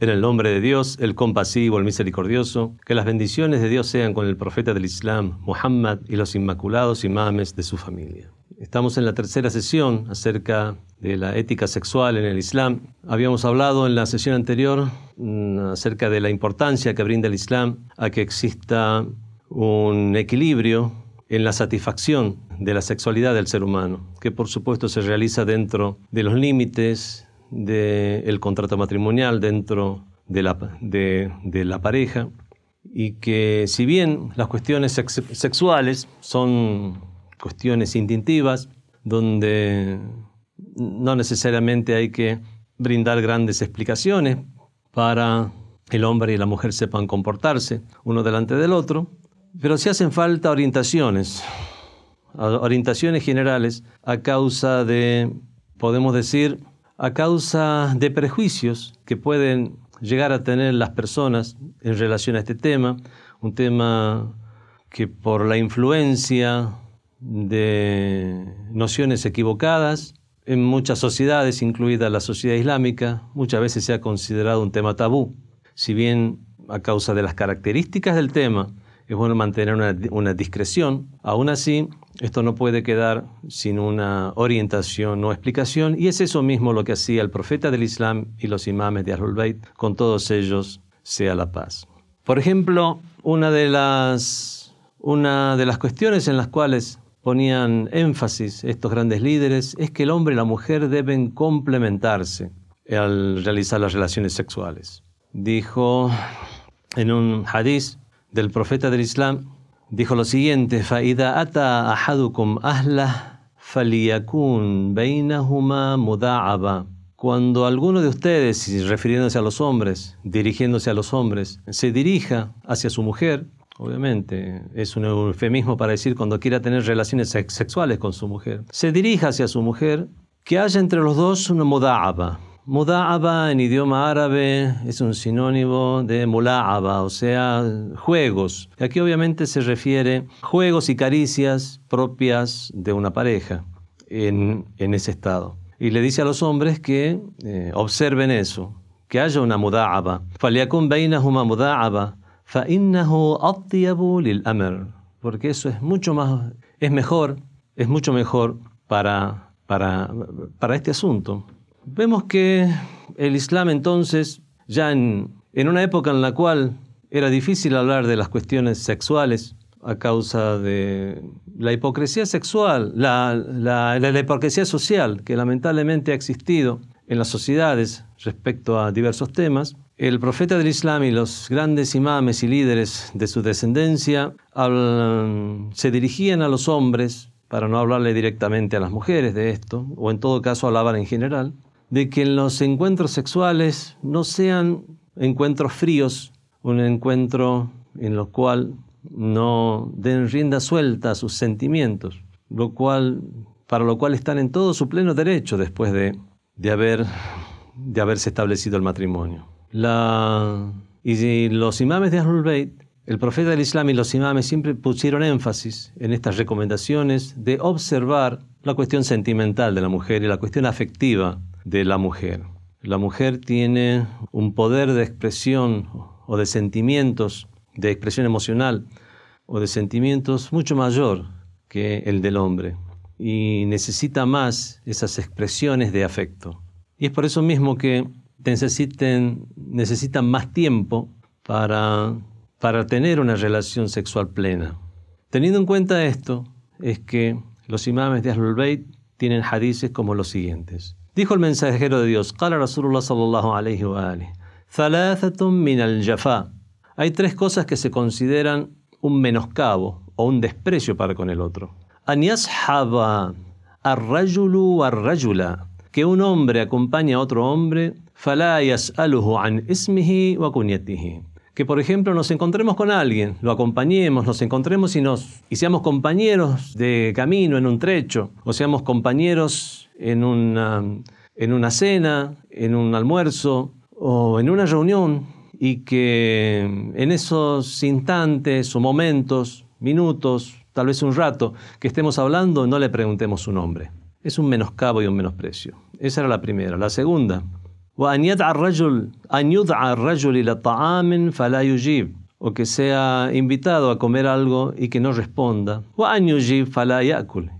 En el nombre de Dios, el compasivo, el misericordioso, que las bendiciones de Dios sean con el profeta del Islam, Muhammad, y los inmaculados imames de su familia. Estamos en la tercera sesión acerca de la ética sexual en el Islam. Habíamos hablado en la sesión anterior mm, acerca de la importancia que brinda el Islam a que exista un equilibrio en la satisfacción de la sexualidad del ser humano, que por supuesto se realiza dentro de los límites del contrato matrimonial, dentro de la, de, la, pareja, y que si bien las cuestiones sexuales son cuestiones instintivas, donde no necesariamente hay que brindar grandes explicaciones para el hombre y la mujer sepan comportarse uno delante del otro, pero sí hacen falta orientaciones, orientaciones generales a causa de, podemos decir, a causa de prejuicios que pueden llegar a tener las personas en relación a este tema, un tema que por la influencia de nociones equivocadas en muchas sociedades, incluida la sociedad islámica, muchas veces se ha considerado un tema tabú. Si bien a causa de las características del tema es bueno mantener una, discreción. Aún así, esto no puede quedar sin una orientación o explicación, y es eso mismo lo que hacía el profeta del Islam y los imames de Ahlul Bayt, con todos ellos sea la paz. Por ejemplo, una de las, una de las cuestiones en las cuales ponían énfasis estos grandes líderes es que el hombre y la mujer deben complementarse al realizar las relaciones sexuales. Dijo en un hadiz del profeta del Islam, dijo lo siguiente: Faida ata ahadukum ahla faliyakun bainahuma muda'aba. Cuando alguno de ustedes, refiriéndose a los hombres, dirigiéndose a los hombres, se dirija hacia su mujer, obviamente, es un eufemismo para decir cuando quiera tener relaciones sexuales con su mujer, se dirija hacia su mujer, que haya entre los dos una muda'aba, Muda'aba en idioma árabe es un sinónimo de mula'aba, o sea, juegos. Aquí obviamente se refiere juegos y caricias propias de una pareja en, ese estado. Y le dice a los hombres que eh, observen eso, que haya una muda'aba. فَلْيَكُنْ بَيْنَهُمَا مُدَاعَبَ فَإِنَّهُ أَطْيَبُ لِلْأَمْرِ Porque eso es mucho más, es mejor, es mucho mejor para, para, para este asunto. Vemos que el Islam entonces, ya en, una época en la cual era difícil hablar de las cuestiones sexuales a causa de la hipocresía sexual, la, la, hipocresía social que lamentablemente ha existido en las sociedades respecto a diversos temas, el profeta del Islam y los grandes imames y líderes de su descendencia se dirigían a los hombres, para no hablarle directamente a las mujeres de esto, o en todo caso hablaban en general, de que los encuentros sexuales no sean encuentros fríos, un encuentro en lo cual no den rienda suelta a sus sentimientos, lo cual, para lo cual están en todo su pleno derecho después de, de, haber, de haberse establecido el matrimonio. La, y los imames de Ahlul Bayt, el profeta del Islam y los imames siempre pusieron énfasis en estas recomendaciones de observar la cuestión sentimental de la mujer y la cuestión afectiva de la mujer. La mujer tiene un poder de expresión o de sentimientos, de expresión emocional o de sentimientos mucho mayor que el del hombre y necesita más esas expresiones de afecto. Y es por eso mismo que necesitan más tiempo para, para tener una relación sexual plena. Teniendo en cuenta esto, es que los imames de Ahlul Bayt tienen hadices como los siguientes. Dijo el mensajero de Dios, Rasulullah sallallahu alayhi wa min al Hay tres cosas que se consideran un menoscabo o un desprecio para con el otro. An yashaba ar-rajulu. Que un hombre acompañe a otro hombre, fala yas'aluhu an ismihi wa kunyatihi que por ejemplo nos encontremos con alguien, lo acompañemos, nos encontremos y, nos, y seamos compañeros de camino en un trecho, o seamos compañeros en una, en una cena, en un almuerzo o en una reunión y que en esos instantes o momentos, minutos, tal vez un rato, que estemos hablando, no le preguntemos su nombre. Es un menoscabo y un menosprecio. Esa era la primera. La segunda, o que sea invitado a comer algo y que no responda.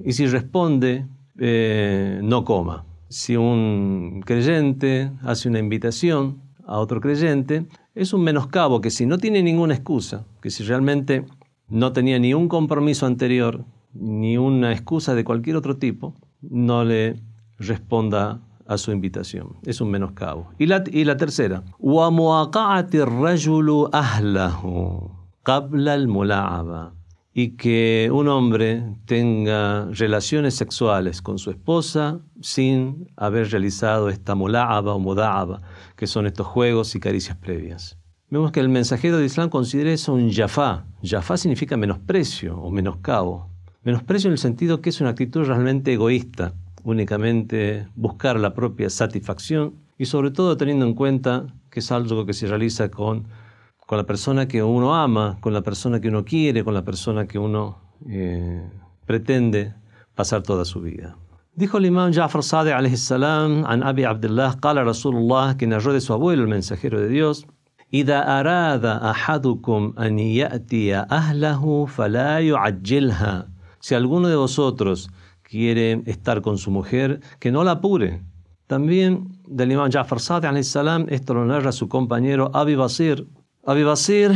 Y si responde, eh, no coma. Si un creyente hace una invitación a otro creyente, es un menoscabo que si no tiene ninguna excusa, que si realmente no tenía ni un compromiso anterior, ni una excusa de cualquier otro tipo, no le responda a su invitación. Es un menoscabo. Y la, y la tercera, y que un hombre tenga relaciones sexuales con su esposa sin haber realizado esta mula'aba o muda'aba, que son estos juegos y caricias previas. Vemos que el mensajero de Islam considera eso un yafá. Yafá significa menosprecio o menoscabo. Menosprecio en el sentido que es una actitud realmente egoísta, únicamente buscar la propia satisfacción y sobre todo teniendo en cuenta que es algo que se realiza con, con la persona que uno ama, con la persona que uno quiere, con la persona que uno eh, pretende pasar toda su vida. Dijo el imán Ja'far Sadiq alayhi salam an Abi Abdullah, qala Rasulullah, que narró de su abuelo, el mensajero de Dios, إذا أراد أحدكم أن يأتي أهله فلا يعجلها. Si alguno de vosotros quiere estar con su mujer, que no la apure. También del imam Ja'far Sadiq salam, esto lo narra su compañero Abi Basir. Abi Basir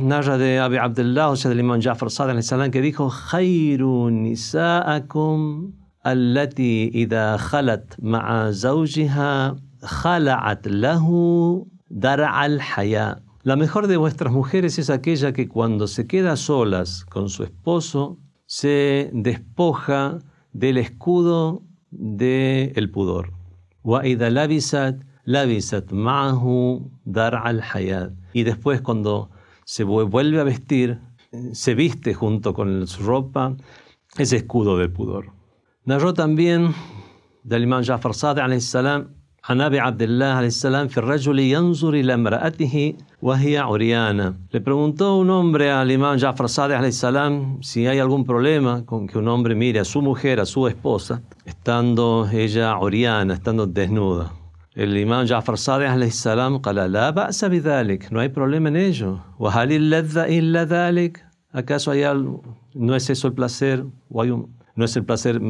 narra de Abi Abdullah, o sea, del imán Jafar Sadr, que dijo, Khairun nisa'akum allati idha khalat ma'a zawjiha khala'at lahu. La mejor de vuestras mujeres es aquella que cuando se queda solas con su esposo, se despoja del escudo del de pudor dar al hayat. Y después cuando se vuelve a vestir, se viste junto con su ropa ese escudo del pudor. Narró también del imam Jafar Sadiq salam عن أبي عبد الله عليه السلام في الرجل ينظر إلى امرأته وهي عريانة. Le preguntó un hombre al imam Jafar Sadiq alayhi salam si hay algún problema con que un hombre mire a su mujer, a su esposa, estando ella oriana, estando desnuda. El imam Jafar Sadiq alayhi salam قال لا بأس بذلك, no hay problema en ello. وهل اللذة إلا ذلك? ¿Acaso hay algo? ¿No es eso el placer? ¿O hay un, ¿No es el placer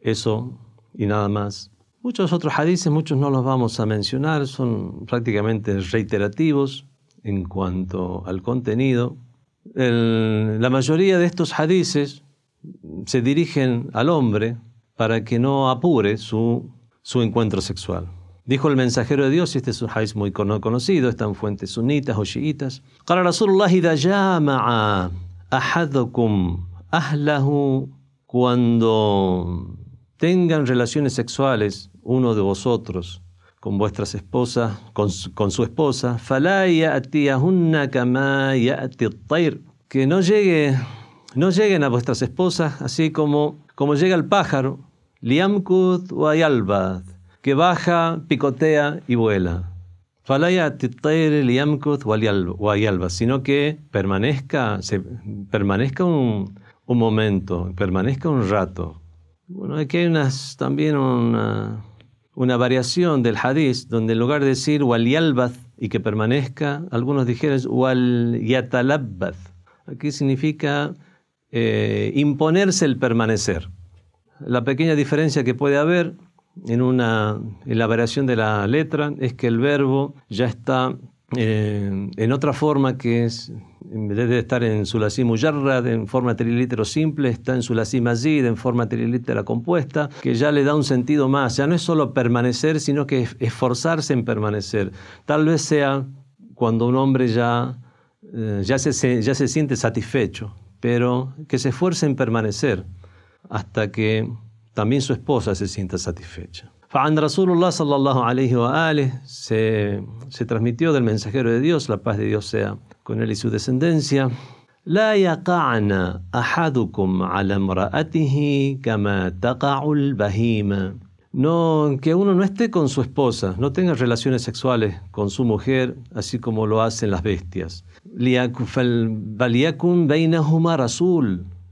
eso y nada más? Muchos otros hadices, muchos no los vamos a mencionar, son prácticamente reiterativos en cuanto al contenido. la mayoría de estos hadices se dirigen al hombre para que no apure su, su encuentro sexual. Dijo el mensajero de Dios, y este es un hadith muy conocido, están fuentes sunitas o chiitas. قال رسول الله إذا جامع أحدكم أهله cuando tengan relaciones sexuales uno de vosotros con vuestras esposas, con, con su esposa, que no llegue, no lleguen a vuestras esposas así como, como llega el pájaro, liamkud wayalbad, que baja, picotea y vuela. sino que permanezca, se, permanezca un, un momento, permanezca un rato. Bueno, aquí hay unas, también una, una variación del hadith, donde en lugar de decir wal y que permanezca, algunos dijeron wal Aquí significa eh, imponerse el permanecer. La pequeña diferencia que puede haber en, una, en la variación de la letra es que el verbo ya está eh, en otra forma que es en vez de estar en Sulasi Mujarrad en forma trilítero simple, está en Sulasi Mazid en forma trilítera compuesta, que ya le da un sentido más. Ya no es solo permanecer, sino que esforzarse en permanecer. Tal vez sea cuando un hombre ya, eh, ya, se, ya se siente satisfecho, pero que se esfuerce en permanecer hasta que también su esposa se sienta satisfecha. فعن رسول الله صلى الله عليه وآله se, se transmitió del mensajero de Dios, la paz de Dios sea con él y su descendencia. لا يقعن أحدكم على امرأته كما تقع البهيمة no, que uno no esté con su esposa, no tenga relaciones sexuales con su mujer, así como lo hacen las bestias.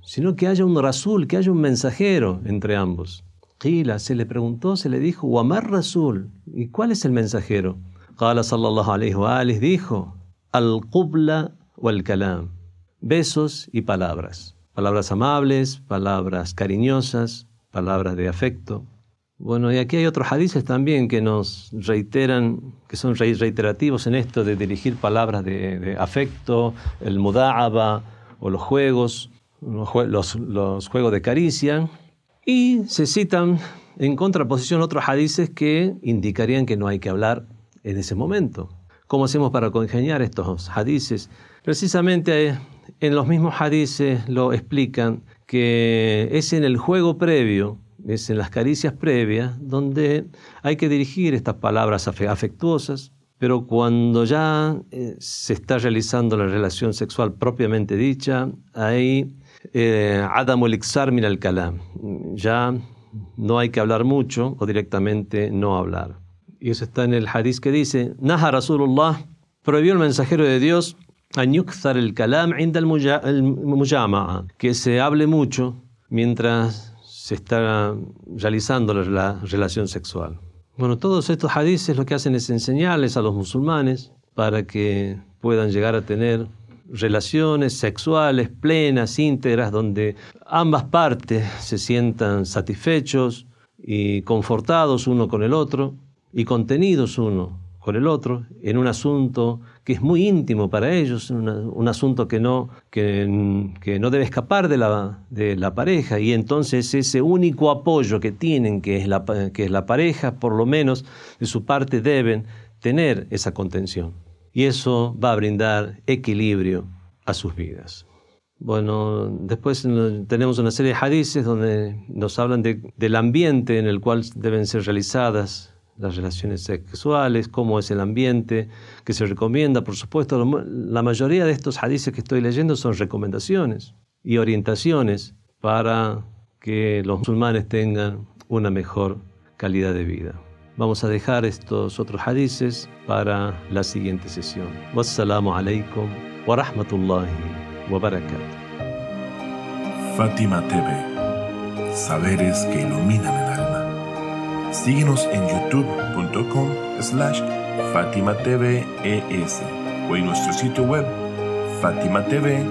sino que haya un rasul, que haya un mensajero entre ambos. Qila, se le preguntó, se le dijo, Wamar Rasul, ¿y cuál es el mensajero? Qala sallallahu alayhi wa dijo, Al-Qubla wal-Kalam, besos y palabras. Palabras amables, palabras cariñosas, palabras de afecto. Bueno, y aquí hay otros hadices también que nos reiteran, que son reiterativos en esto de dirigir palabras de, afecto, el muda'aba o los juegos, los, los, juegos de caricia. Y se citan en contraposición otros hadices que indicarían que no hay que hablar en ese momento. ¿Cómo hacemos para congeniar estos hadices? Precisamente en los mismos hadices lo explican que es en el juego previo es en las caricias previas donde hay que dirigir estas palabras afectuosas, pero cuando ya eh, se está realizando la relación sexual propiamente dicha, eh, Adam el min al kalam. Ya no hay que hablar mucho o directamente no hablar. Y eso está en el hadith que dice, Naha Rasulullah prohibió el mensajero de Dios el kalam que se hable mucho mientras se está realizando la relación sexual. Bueno, todos estos hadices lo que hacen es enseñarles a los musulmanes para que puedan llegar a tener relaciones sexuales plenas, íntegras, donde ambas partes se sientan satisfechos y confortados uno con el otro y contenidos uno con el otro en un asunto que es muy íntimo para ellos, un asunto que no, que, que, no debe escapar de la, de la pareja y entonces ese único apoyo que tienen, que es, la, que es la pareja, por lo menos de su parte deben tener esa contención. Y eso va a brindar equilibrio a sus vidas. Bueno, después tenemos una serie de hadices donde nos hablan del ambiente en el cual deben ser realizadas las relaciones sexuales, cómo es el ambiente que se recomienda. Por supuesto, la mayoría de estos hadices que estoy leyendo son recomendaciones y orientaciones para que los musulmanes tengan una mejor calidad de vida. Vamos a dejar estos otros hadices para la siguiente sesión. Wassalamu alaikum wa rahmatullahi wa barakatuh. Fátima TV, saberes que iluminan el alma. Síguenos en youtube.com slash Fátima o en nuestro sitio web fatimatv.es.